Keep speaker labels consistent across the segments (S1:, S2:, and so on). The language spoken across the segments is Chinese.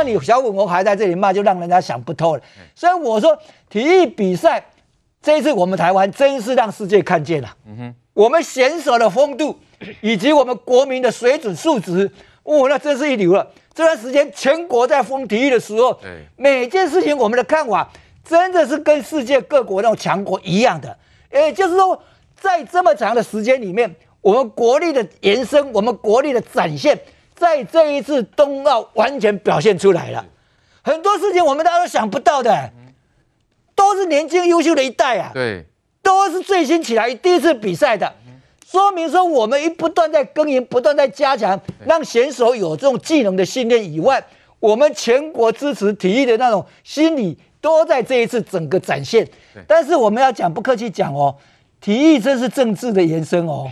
S1: 那你小粉红还在这里骂，就让人家想不透了。所以我说，体育比赛这一次我们台湾真是让世界看见了。嗯哼，我们选手的风度 以及我们国民的水准素质，哦，那真是一流了。这段时间全国在封体育的时候，每件事情我们的看法真的是跟世界各国那种强国一样的。也就是说，在这么长的时间里面，我们国力的延伸，我们国力的展现，在这一次冬奥完全表现出来了。很多事情我们大家都想不到的，都是年轻优秀的一代啊，
S2: 对，
S1: 都是最新起来第一次比赛的，说明说我们一不断在耕耘，不断在加强，让选手有这种技能的训练以外，我们全国支持体育的那种心理，都在这一次整个展现。但是我们要讲，不客气讲哦，体育这是政治的延伸哦。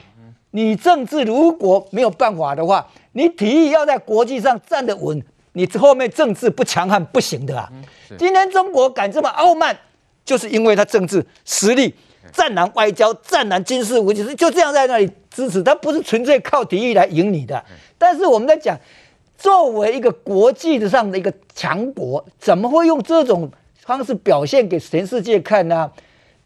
S1: 你政治如果没有办法的话，你体育要在国际上站得稳，你后面政治不强悍不行的啊。今天中国敢这么傲慢，就是因为他政治实力、战狼外交、战狼军事武器是就这样在那里支持，他不是纯粹靠体育来赢你的。但是我们在讲，作为一个国际上的一个强国，怎么会用这种方式表现给全世界看呢？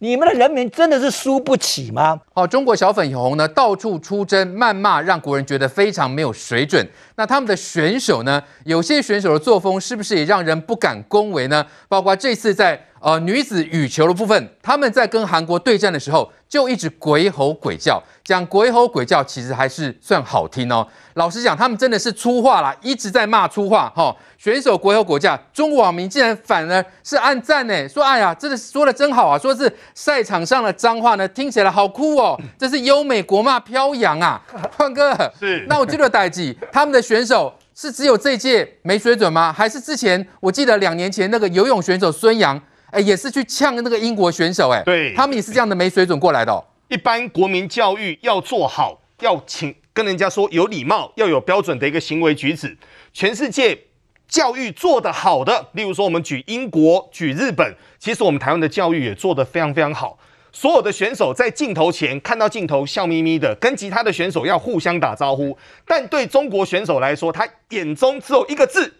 S1: 你们的人民真的是输不起吗？
S2: 好，中国小粉红呢，到处出征谩骂，让国人觉得非常没有水准。那他们的选手呢？有些选手的作风是不是也让人不敢恭维呢？包括这次在呃女子羽球的部分，他们在跟韩国对战的时候，就一直鬼吼鬼叫。讲鬼吼鬼叫，其实还是算好听哦。老实讲，他们真的是粗话啦，一直在骂粗话哈。选手鬼吼鬼叫，中国网民竟然反而是按赞呢，说哎呀，真的说的真好啊，说是赛场上的脏话呢，听起来好酷哦，这是优美国骂飘扬啊。胖哥，是那我记得代记他们的选手是只有这届没水准吗？还是之前我记得两年前那个游泳选手孙杨，哎，也是去呛那个英国选手，哎，对，他们也是这样的没水准过来的哦。
S3: 一般国民教育要做好，要请跟人家说有礼貌，要有标准的一个行为举止。全世界教育做得好的，例如说我们举英国、举日本，其实我们台湾的教育也做得非常非常好。所有的选手在镜头前看到镜头笑眯眯的，跟其他的选手要互相打招呼。但对中国选手来说，他眼中只有一个字，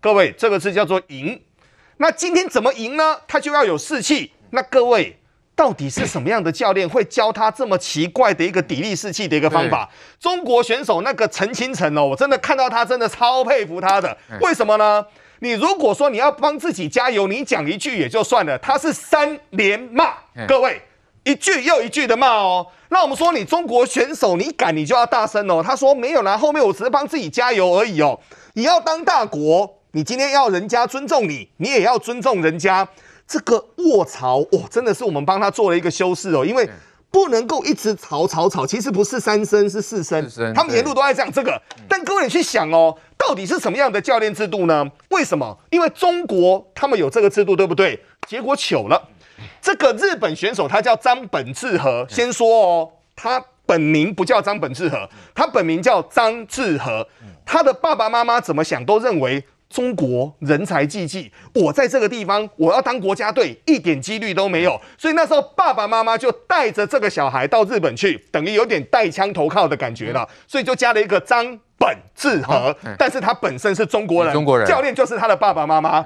S3: 各位，这个字叫做赢。那今天怎么赢呢？他就要有士气。那各位。到底是什么样的教练会教他这么奇怪的一个砥砺士气的一个方法？中国选手那个陈清晨哦，我真的看到他真的超佩服他的。为什么呢？你如果说你要帮自己加油，你讲一句也就算了，他是三连骂，各位一句又一句的骂哦。那我们说你中国选手，你敢你就要大声哦。他说没有啦，后面我只是帮自己加油而已哦。你要当大国，你今天要人家尊重你，你也要尊重人家。这个卧槽，哇，真的是我们帮他做了一个修饰哦，因为不能够一直吵吵吵，其实不是三声是四声，他们沿路都在讲这个。但各位你去想哦，到底是什么样的教练制度呢？为什么？因为中国他们有这个制度，对不对？结果糗了，这个日本选手他叫张本智和，先说哦，他本名不叫张本智和，他本名叫张智和，他的爸爸妈妈怎么想都认为。中国人才济济，我在这个地方，我要当国家队，一点几率都没有。所以那时候爸爸妈妈就带着这个小孩到日本去，等于有点带枪投靠的感觉了。所以就加了一个张本智和，但是他本身是中国人，中国人教练就是他的爸爸妈妈。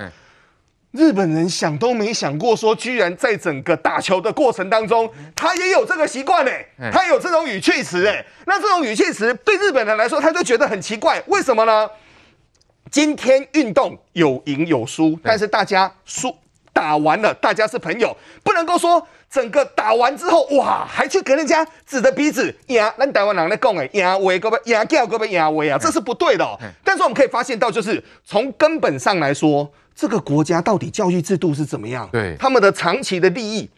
S3: 日本人想都没想过，说居然在整个打球的过程当中，他也有这个习惯哎，他有这种语气词哎。那这种语气词对日本人来说，他就觉得很奇怪，为什么呢？今天运动有赢有输，但是大家输打完了，大家是朋友，不能够说整个打完之后哇，还去跟人家指着鼻子呀，那台湾人在讲哎，呀喂，各位呀叫各位呀喂啊，这是不对的哦。但是我们可以发现到，就是从根本上来说，这个国家到底教育制度是怎么样？对，他们的长期的利益。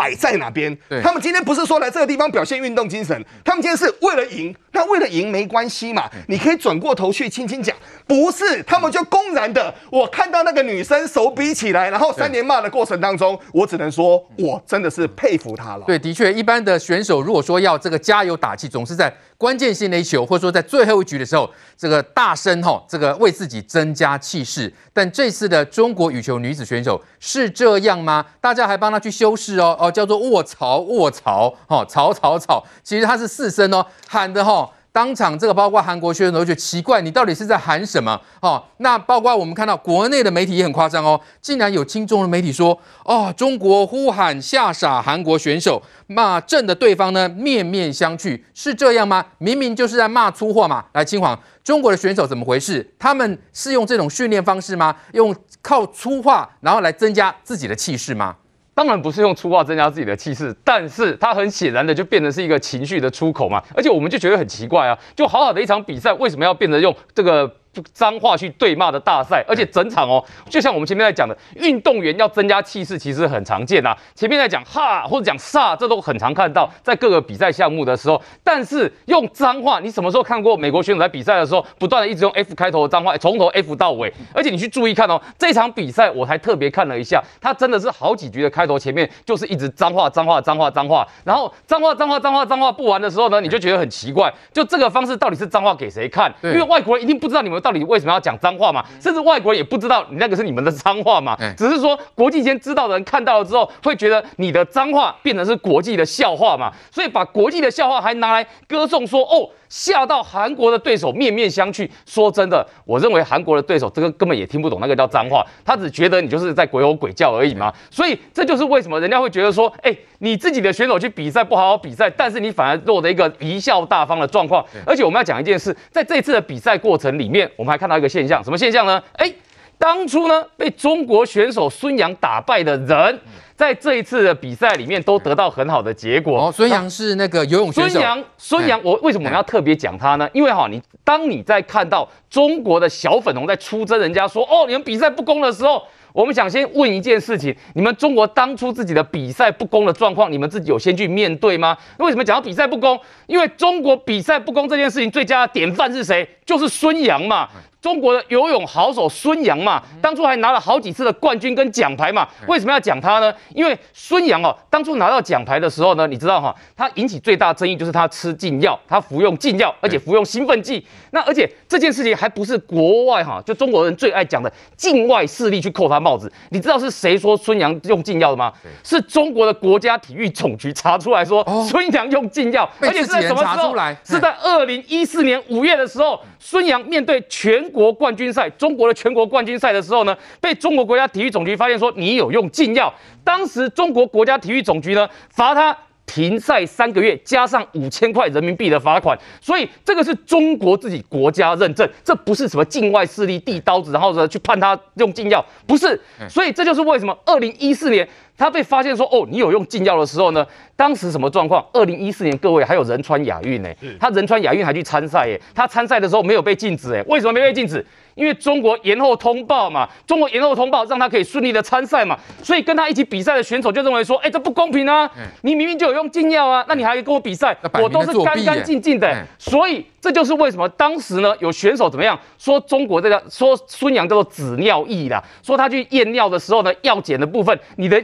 S3: 摆在哪边？他们今天不是说来这个地方表现运动精神，他们今天是为了赢。那为了赢没关系嘛？你可以转过头去轻轻讲，不是他们就公然的。我看到那个女生手比起来，然后三连骂的过程当中，我只能说，我真的是佩服她了。
S2: 对，的确，一般的选手如果说要这个加油打气，总是在关键性的一球，或者说在最后一局的时候，这个大声吼，这个为自己增加气势。但这次的中国羽球女子选手是这样吗？大家还帮她去修饰哦哦，叫做卧槽卧槽，哈，槽槽槽。其实她是四声哦，喊的哈，当场这个包括韩国选手都觉得奇怪，你到底是在喊什么？哦，那包括我们看到国内的媒体也很夸张哦，竟然有亲中的媒体说，哦，中国呼喊吓傻韩国选手，骂正的对方呢面面相觑，是这样吗？明明就是在骂粗话嘛。来，嶔煌，中国的选手怎么回事？他们是用这种训练方式吗？用靠粗话然后来增加自己的气势吗？
S4: 当然不是用粗话增加自己的气势，但是他很显然的就变成是一个情绪的出口嘛，而且我们就觉得很奇怪啊，就好好的一场比赛，为什么要变得用这个？脏话去对骂的大赛，而且整场哦，就像我们前面在讲的，运动员要增加气势，其实很常见呐。前面在讲哈或者讲煞，这都很常看到在各个比赛项目的时候。但是用脏话，你什么时候看过美国选手在比赛的时候，不断的一直用 F 开头的脏话，从头 F 到尾？而且你去注意看哦，这场比赛我还特别看了一下，他真的是好几局的开头前面就是一直脏话脏话脏话脏话，然后脏话脏话脏话脏话不完的时候呢，你就觉得很奇怪，就这个方式到底是脏话给谁看？因为外国人一定不知道你们到底为什么要讲。脏话嘛，甚至外国人也不知道你那个是你们的脏话嘛，只是说国际间知道的人看到了之后，会觉得你的脏话变成是国际的笑话嘛，所以把国际的笑话还拿来歌颂说哦。吓到韩国的对手面面相觑。说真的，我认为韩国的对手这个根本也听不懂那个叫脏话，他只觉得你就是在鬼吼鬼叫而已嘛。所以这就是为什么人家会觉得说，哎，你自己的选手去比赛不好好比赛，但是你反而落得一个贻笑大方的状况。而且我们要讲一件事，在这次的比赛过程里面，我们还看到一个现象，什么现象呢？哎，当初呢被中国选手孙杨打败的人。在这一次的比赛里面，都得到很好的结果。
S2: 哦，孙杨是那个游泳选手。
S4: 孙杨，孙杨，我为什么我们要特别讲他呢？因为哈，你当你在看到中国的小粉红在出征人家说哦，你们比赛不公的时候，我们想先问一件事情：你们中国当初自己的比赛不公的状况，你们自己有先去面对吗？为什么讲到比赛不公？因为中国比赛不公这件事情最佳的典范是谁？就是孙杨嘛。中国的游泳好手孙杨嘛，当初还拿了好几次的冠军跟奖牌嘛。为什么要讲他呢？因为孙杨哦，当初拿到奖牌的时候呢，你知道哈，他引起最大争议就是他吃禁药，他服用禁药，而且服用兴奋剂。那而且这件事情还不是国外哈，就中国人最爱讲的境外势力去扣他帽子。你知道是谁说孙杨用禁药的吗？是中国的国家体育总局查出来说孙杨用禁药，而且是在什么时候？是在二零一四年五月的时候，孙杨面对全国冠军赛，中国的全国冠军赛的时候呢，被中国国家体育总局发现说你有用禁药，当时中国国家体育总局呢罚他停赛三个月，加上五千块人民币的罚款，所以这个是中国自己国家认证，这不是什么境外势力递刀子，然后呢去判他用禁药，不是，所以这就是为什么二零一四年。他被发现说：“哦，你有用禁药的时候呢？当时什么状况？二零一四年，各位还有仁川亚运呢，他仁川亚运还去参赛耶。他参赛的时候没有被禁止哎，为什么没被禁止？因为中国延后通报嘛，中国延后通报让他可以顺利的参赛嘛。所以跟他一起比赛的选手就认为说：，哎，这不公平啊！你明明就有用禁药啊，那你还跟我比赛？我都是干干净净的。所以这就是为什么当时呢，有选手怎么样说中国这个说孙杨叫做纸尿意啦，说他去验尿的时候呢，药检的部分你的。”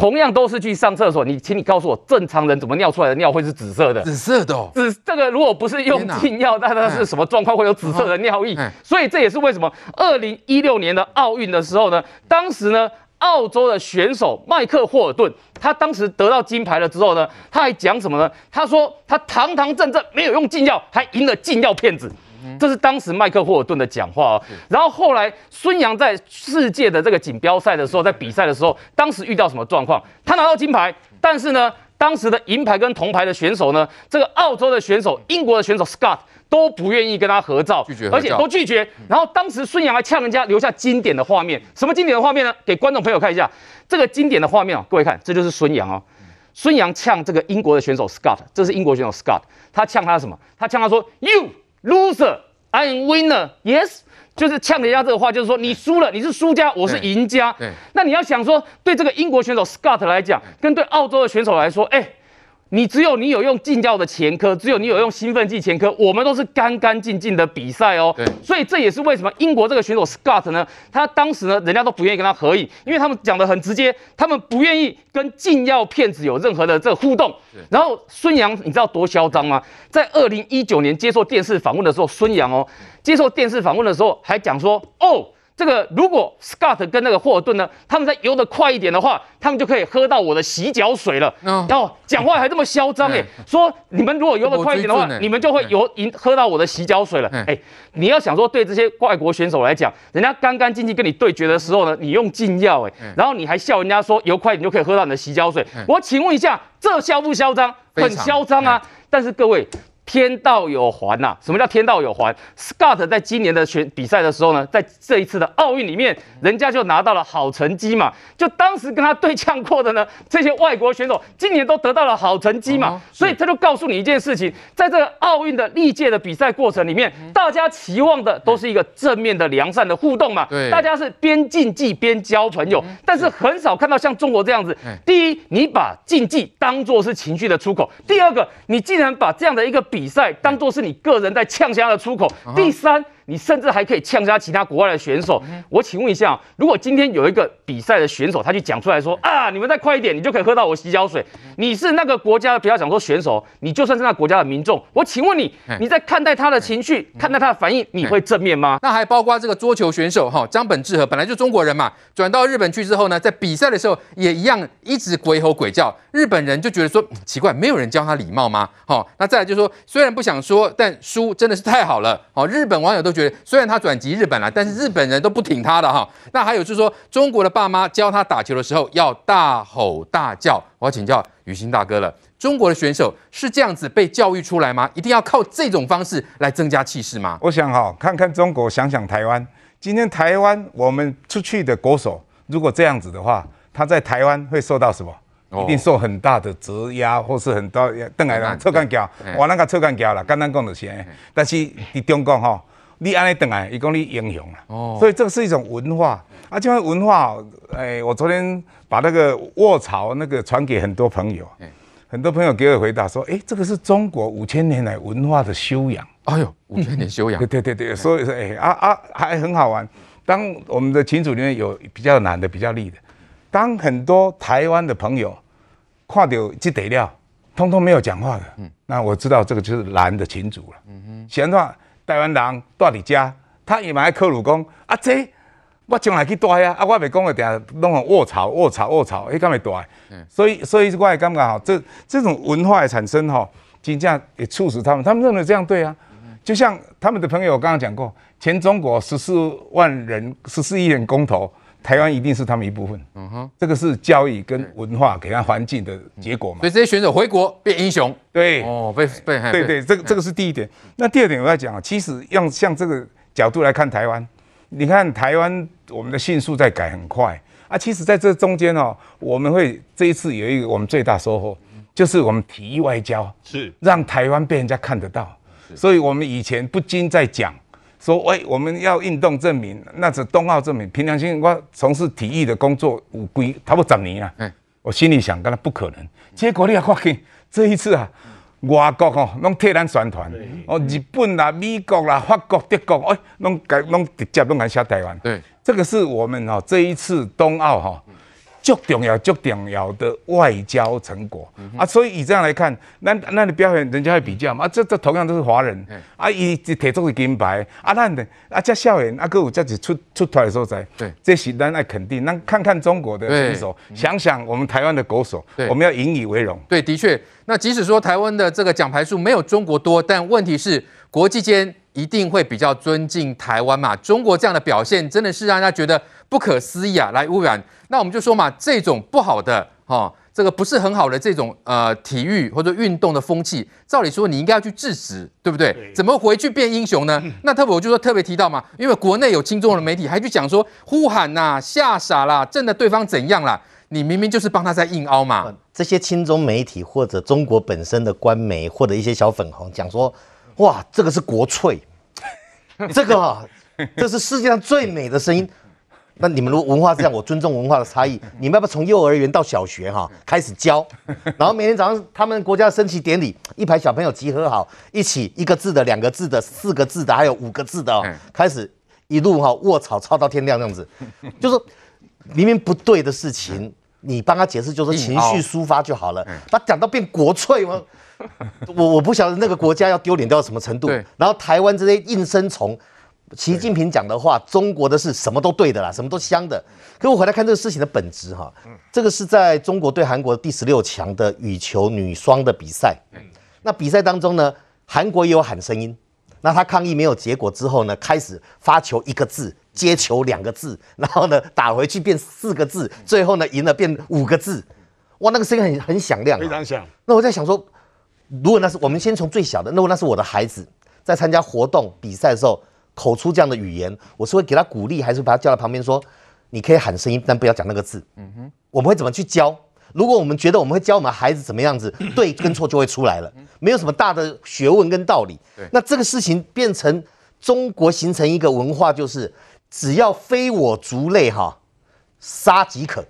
S4: 同样都是去上厕所，你请你告诉我，正常人怎么尿出来的尿会是紫色的？
S2: 紫色的，哦，
S4: 紫这个如果不是用禁药，那它是什么状况会有紫色的尿液？所以这也是为什么二零一六年的奥运的时候呢，当时呢，澳洲的选手麦克霍尔顿，他当时得到金牌了之后呢，他还讲什么呢？他说他堂堂正正没有用禁药，还赢了禁药骗子。这是当时麦克霍尔顿的讲话哦，然后后来孙杨在世界的这个锦标赛的时候，在比赛的时候，当时遇到什么状况？他拿到金牌，但是呢，当时的银牌跟铜牌的选手呢，这个澳洲的选手、英国的选手 Scott 都不愿意跟他合照，拒绝，而且都拒绝。然后当时孙杨还呛人家，留下经典的画面。什么经典的画面呢？给观众朋友看一下这个经典的画面哦，各位看，这就是孙杨哦，孙杨呛这个英国的选手 Scott，这是英国选手 Scott，他呛他什么？他呛他说 You。Loser, I am winner. Yes，就是呛人家这个话，就是说你输了，你是输家，我是赢家。对，那你要想说，对这个英国选手 Scott 来讲，跟对澳洲的选手来说，哎。你只有你有用禁药的前科，只有你有用兴奋剂前科，我们都是干干净净的比赛哦。对，所以这也是为什么英国这个选手 Scott 呢，他当时呢，人家都不愿意跟他合影，因为他们讲的很直接，他们不愿意跟禁药骗子有任何的这个互动。然后孙杨，你知道多嚣张吗？在二零一九年接受电视访问的时候，孙杨哦，接受电视访问的时候还讲说，哦。这个如果 Scott 跟那个霍尔顿呢，他们在游得快一点的话，他们就可以喝到我的洗脚水了。然后、哦、讲话还这么嚣张哎，说你们如果游得快一点的话，你们就会游赢喝到我的洗脚水了。哎，你要想说对这些外国选手来讲，人家干干净净跟你对决的时候呢，你用禁药哎，然后你还笑人家说游快一点就可以喝到你的洗脚水。我请问一下，这嚣不嚣张？很嚣张啊！但是各位。天道有还呐、啊！什么叫天道有还？Scott 在今年的选比赛的时候呢，在这一次的奥运里面，人家就拿到了好成绩嘛。就当时跟他对呛过的呢，这些外国选手今年都得到了好成绩嘛。哦、所以他就告诉你一件事情，在这个奥运的历届的比赛过程里面，大家期望的都是一个正面的良善的互动嘛。对，大家是边竞技边交朋友，但是很少看到像中国这样子。第一，你把竞技当做是情绪的出口；第二个，你竟然把这样的一个比比赛当做是你个人在呛香的出口。第三。你甚至还可以呛杀其他国外的选手。我请问一下，如果今天有一个比赛的选手，他去讲出来说啊，你们再快一点，你就可以喝到我洗脚水。你是那个国家的，不要讲说选手，你就算是那国家的民众，我请问你，你在看待他的情绪，看待他的反应，你会正面吗？
S2: 那还包括这个桌球选手哈，张本智和本来就中国人嘛，转到日本去之后呢，在比赛的时候也一样一直鬼吼鬼叫，日本人就觉得说奇怪，没有人教他礼貌吗？好，那再来就是说，虽然不想说，但输真的是太好了。好，日本网友都觉得。虽然他转籍日本了，但是日本人都不挺他的哈。那还有就是说，中国的爸妈教他打球的时候要大吼大叫。我要请教雨欣大哥了，中国的选手是这样子被教育出来吗？一定要靠这种方式来增加气势吗？
S5: 我想哈，看看中国，想想台湾。今天台湾我们出去的国手，如果这样子的话，他在台湾会受到什么？一定受很大的折压，或是很多邓来了臭干胶，我那个臭干胶了，刚刚讲的是。但是在中国哈。你安尼等来，伊讲你英雄啊，哦，所以这是一种文化啊，这种文化，哎，我昨天把那个卧槽那个传给很多朋友，很多朋友给我回答说，哎，这个是中国五千年来文化的修养。哎呦，五千年修养，对对对对，所以说，哎啊啊，还很好玩。当我们的群组里面有比较难的、比较厉的，当很多台湾的朋友看到这底料，通通没有讲话的，嗯，那我知道这个就是难的群组了。嗯哼，闲话。台湾人住伫家，他伊嘛爱克鲁讲啊，这我将来去住呀，啊，我袂讲个定拢个卧槽、卧槽、卧槽，迄敢会住？嗯，所以，所以我也感觉吼，这这种文化的产生吼，真正也促使他们，他们认为这样对啊。就像他们的朋友刚刚讲过，全中国十四万人、十四亿人公投。台湾一定是他们一部分，嗯哼，这个是教育跟文化给他环境的结果嘛。所以
S2: 这些选手回国变英雄，
S5: 对，
S2: 哦，被被，
S5: 对对，这个这个是第一点。那第二点我要讲啊，其实用像这个角度来看台湾，你看台湾我们的迅速在改很快。啊，其实在这中间哦，我们会这一次有一个我们最大收获，就是我们体育外交是。让台湾被人家看得到，所以我们以前不禁在讲。说喂，我们要运动证明，那是冬奥证明。凭良心，我从事体育的工作五归，差不多十年啊。嗯，我心里想，当然不可能。结果你也发现，这一次啊，外国哦，拢替咱宣传。哦，日本啦、美国啦、法国、德国，哎，拢改拢直接拢来下台湾。对，这个是我们哦，这一次冬奥哈。最重要、最重要的外交成果、嗯、啊！所以以这样来看，那那你表现，人家会比较嘛？啊，这这同样都是华人，嗯、啊，伊提出的金牌，啊，咱的啊，这校园啊，各有这子出出台的所在，对，这是咱爱肯定。那看看中国的选手，想想我们台湾的国手，对我们要引以为荣。
S2: 对，的确，那即使说台湾的这个奖牌数没有中国多，但问题是国际间一定会比较尊敬台湾嘛？中国这样的表现真的是让人家觉得。不可思议啊！来污染，那我们就说嘛，这种不好的哈、哦，这个不是很好的这种呃体育或者运动的风气，照理说你应该要去制止，对不对？对怎么回去变英雄呢？嗯、那特别我就说特别提到嘛，因为国内有亲中的媒体还去讲说呼喊呐、啊、吓傻啦，震得对方怎样啦？你明明就是帮他在硬凹嘛。
S6: 这些亲中媒体或者中国本身的官媒或者一些小粉红讲说，哇，这个是国粹，这个啊，这是世界上最美的声音。那你们如果文化这样，我尊重文化的差异。你们要不要从幼儿园到小学哈开始教？然后每天早上他们国家的升旗典礼，一排小朋友集合好，一起一个字的、两个字的、四个字的，还有五个字的哦，开始一路哈卧槽操到天亮这样子。就是明明不对的事情，你帮他解释，就是情绪抒发就好了。他讲到变国粹吗？我我不晓得那个国家要丢脸到什么程度。然后台湾这些应声虫。习近平讲的话，中国的是什么都对的啦，什么都香的。可我回来看这个事情的本质哈，这个是在中国对韩国第十六强的羽球女双的比赛。那比赛当中呢，韩国也有喊声音。那他抗议没有结果之后呢，开始发球一个字，接球两个字，然后呢打回去变四个字，最后呢赢了变五个字。哇，那个声音很很响亮，
S3: 非常响。
S6: 那我在想说，如果那是我们先从最小的，如果那是我的孩子在参加活动比赛的时候。口出这样的语言，我是会给他鼓励，还是把他叫到旁边说：“你可以喊声音，但不要讲那个字。”嗯哼，我们会怎么去教？如果我们觉得我们会教我们孩子怎么样子，对跟错就会出来了，没有什么大的学问跟道理。那这个事情变成中国形成一个文化，就是只要非我族类哈，杀即可。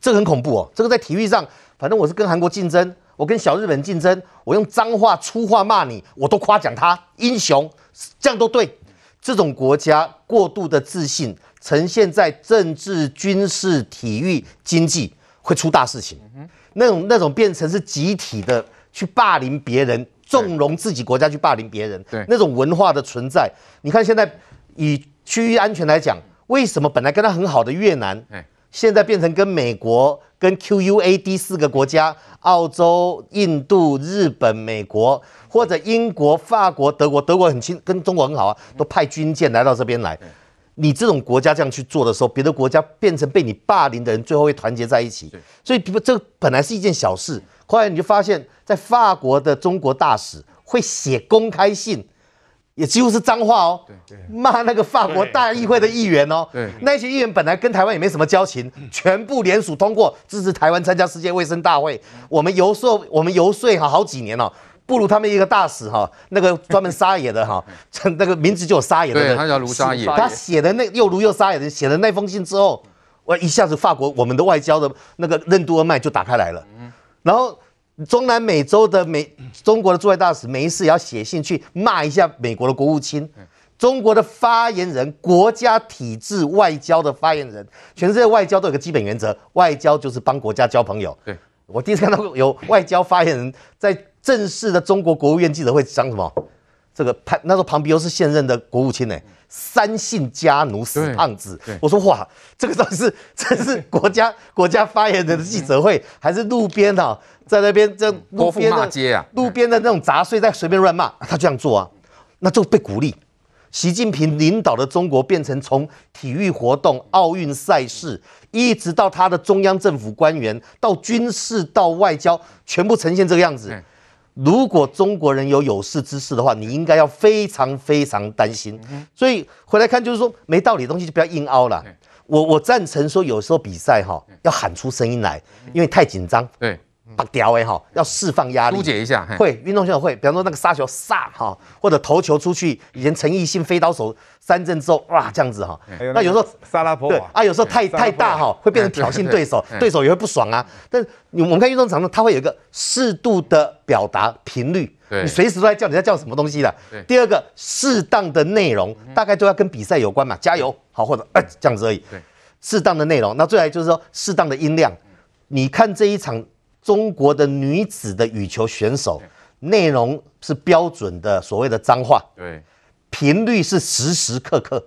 S6: 这个很恐怖哦。这个在体育上，反正我是跟韩国竞争，我跟小日本竞争，我用脏话粗话骂你，我都夸奖他英雄，这样都对。这种国家过度的自信呈现在政治、军事、体育、经济，会出大事情。那种那种变成是集体的去霸凌别人，纵容自己国家去霸凌别人。对，那种文化的存在，你看现在以区域安全来讲，为什么本来跟他很好的越南，现在变成跟美国、跟 QUAD 四个国家，澳洲、印度、日本、美国。或者英国、法国、德国，德国很亲，跟中国很好啊，都派军舰来到这边来。你这种国家这样去做的时候，别的国家变成被你霸凌的人，最后会团结在一起。所以，这本来是一件小事，后来你就发现，在法国的中国大使会写公开信，也几乎是脏话哦，骂那个法国大议会的议员哦。那些议员本来跟台湾也没什么交情，全部联署通过支持台湾参加世界卫生大会。我们游说，我们游说哈好几年了。不如他们一个大使哈，那个专门撒野的哈，那个名字就有撒野的
S2: 他叫卢撒野。
S6: 他写的那又卢又撒野的写的那封信之后，我一下子法国我们的外交的那个任督二脉就打开来了。然后中南美洲的美中国的驻外大使没事也要写信去骂一下美国的国务卿。中国的发言人，国家体制外交的发言人，全世界外交都有个基本原则，外交就是帮国家交朋友。对，我第一次看到有外交发言人在。正式的中国国务院记者会讲什么？这个潘那时候庞皮欧是现任的国务卿呢，三姓家奴死胖子。我说哇，这个到底是 这是国家国家发言人的记者会，还是路边哈、啊，在那边这路边的街啊，路边的那种杂碎在随便乱骂？他这样做啊，那就被鼓励。习近平领导的中国变成从体育活动、奥运赛事，一直到他的中央政府官员，到军事到外交，全部呈现这个样子。如果中国人有有识之士的话，你应该要非常非常担心。所以回来看，就是说没道理的东西就不要硬凹了。我我赞成说，有时候比赛哈要喊出声音来，因为太紧张。对。把屌哎哈，要释放压力，疏解一下。会运动选手会，比方说那个杀球杀哈，或者投球出去，以前陈奕迅飞刀手三振之后哇这样子哈。那有时候沙拉波对啊，有时候太太大哈，会变成挑衅对手，对手也会不爽啊。但是你我们看运动场上，它会有一个适度的表达频率，你随时都在叫你在叫什么东西的。第二个适当的内容，大概都要跟比赛有关嘛，加油好或者哎这样子而已。适当的内容，那最后来就是说适当的音量。你看这一场。中国的女子的羽球选手，内容是标准的所谓的脏话，对，频率是时时刻刻，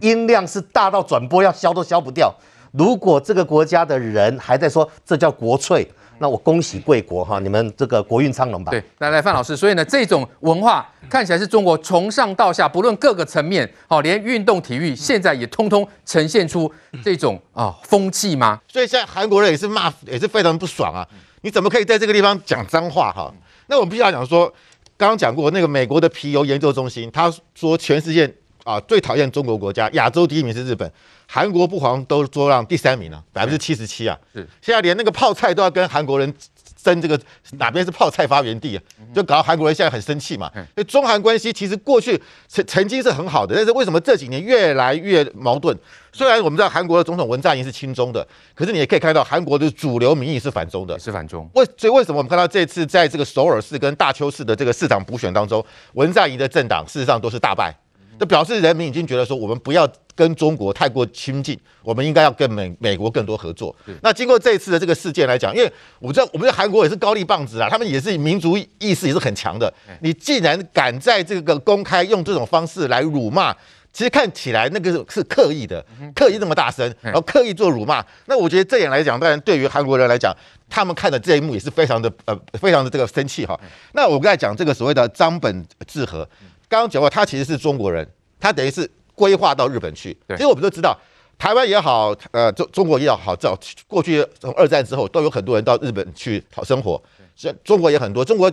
S6: 音量是大到转播要消都消不掉。如果这个国家的人还在说这叫国粹，那我恭喜贵国哈，你们这个国运昌隆吧。对，
S2: 来来，范老师，所以呢，这种文化看起来是中国从上到下，不论各个层面，好，连运动体育现在也通通呈现出这种啊风气吗？
S7: 所以现在韩国人也是骂，也是非常不爽啊。你怎么可以在这个地方讲脏话哈？那我们必须要讲说，刚刚讲过那个美国的皮尤研究中心，他说全世界啊最讨厌中国国家，亚洲第一名是日本，韩国不遑都做让第三名了，百分之七十七啊。是，现在连那个泡菜都要跟韩国人。争这个哪边是泡菜发源地啊？就搞到韩国人现在很生气嘛。所以中韩关系其实过去曾曾经是很好的，但是为什么这几年越来越矛盾？虽然我们知道韩国的总统文在寅是亲中的，可是你也可以看到韩国的主流民意是反中的，
S2: 是反中。
S7: 为所以为什么我们看到这次在这个首尔市跟大邱市的这个市长补选当中，文在寅的政党事实上都是大败？就表示人民已经觉得说，我们不要跟中国太过亲近，我们应该要跟美美国更多合作。那经过这一次的这个事件来讲，因为我知道我们在韩国也是高丽棒子啊，他们也是民族意识也是很强的。你既然敢在这个公开用这种方式来辱骂其实看起来那个是是刻意的，刻意那么大声，然后刻意做辱骂。那我觉得这点来讲，当然对于韩国人来讲，他们看的这一幕也是非常的呃，非常的这个生气哈。那我刚才讲这个所谓的张本智和，刚刚讲过，他其实是中国人，他等于是规划到日本去。其实我们都知道，台湾也好，呃，中中国也好，早过去从二战之后，都有很多人到日本去讨生活。是中国也很多，中国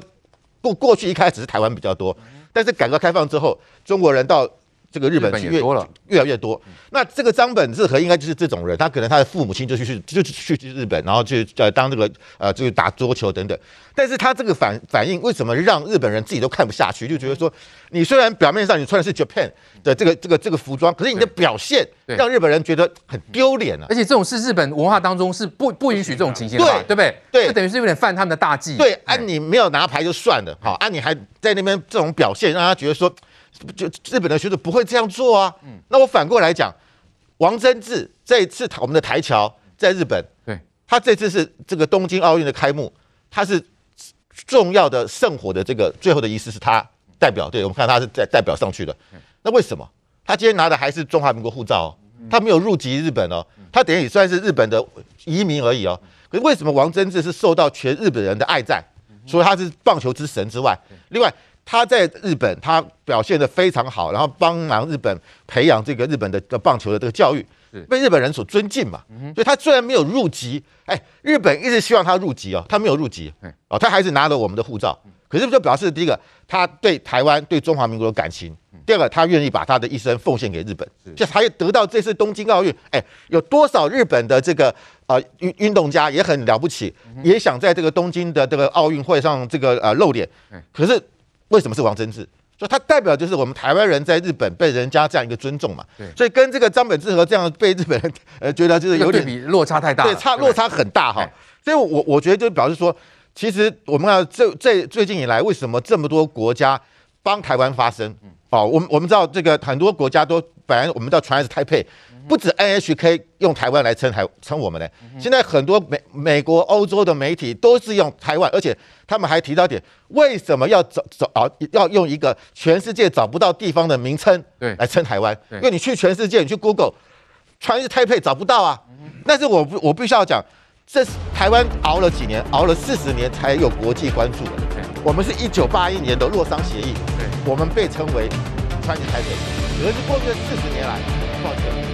S7: 过过去一开始是台湾比较多，但是改革开放之后，中国人到这个日本去越多了，越来越多。那这个张本智和应该就是这种人，他可能他的父母亲就去去就去去日本，然后去呃当这个呃就是打桌球等等。但是他这个反反应为什么让日本人自己都看不下去？就觉得说，你虽然表面上你穿的是 Japan 的这个这个这个服装，可是你的表现让日本人觉得很丢脸啊！
S2: 而且这种是日本文化当中是不不允许这种情形的，对对不对？
S7: 对，
S2: 这等于是有点犯他们的大忌。
S7: 对，啊，你没有拿牌就算了，好，啊，你还在那边这种表现，让他觉得说。就日本的学者不会这样做啊。嗯，那我反过来讲，王贞治这一次我们的台桥在日本，对，他这次是这个东京奥运的开幕，他是重要的圣火的这个最后的仪式是他代表，对，我们看他是代代表上去的。那为什么他今天拿的还是中华民国护照哦？他没有入籍日本哦，他等于也算是日本的移民而已哦。可是为什么王贞治是受到全日本人的爱戴？除了他是棒球之神之外，另外。他在日本，他表现得非常好，然后帮忙日本培养这个日本的棒球的这个教育，被日本人所尊敬嘛。所以，他虽然没有入籍，哎，日本一直希望他入籍哦，他没有入籍哦，他还是拿了我们的护照。可是，就表示第一个，他对台湾、对中华民国的感情；第二个，他愿意把他的一生奉献给日本。就他也得到这次东京奥运，哎，有多少日本的这个啊运运动家也很了不起，也想在这个东京的这个奥运会上这个呃露脸。可是。为什么是王贞治？所以他代表就是我们台湾人在日本被人家这样一个尊重嘛。对，所以跟这个张本智和这样被日本人呃觉得就是有点
S2: 比落差太大，
S7: 对，差落差很大哈。所以我我觉得就表示说，其实我们看这这最近以来，为什么这么多国家帮台湾发声？哦，我们我们知道这个很多国家都本来我们叫传是台配。不止 NHK 用台湾来称台称我们呢，现在很多美美国、欧洲的媒体都是用台湾，而且他们还提到点，为什么要找找啊？要用一个全世界找不到地方的名称对来称台湾？因为你去全世界，你去 Google，传是台北找不到啊。但是我不我必须要讲，这是台湾熬了几年，熬了四十年才有国际关注的。我们是一九八一年的洛桑协议，我们被称为传是台北，可是过去的四十年来，抱歉。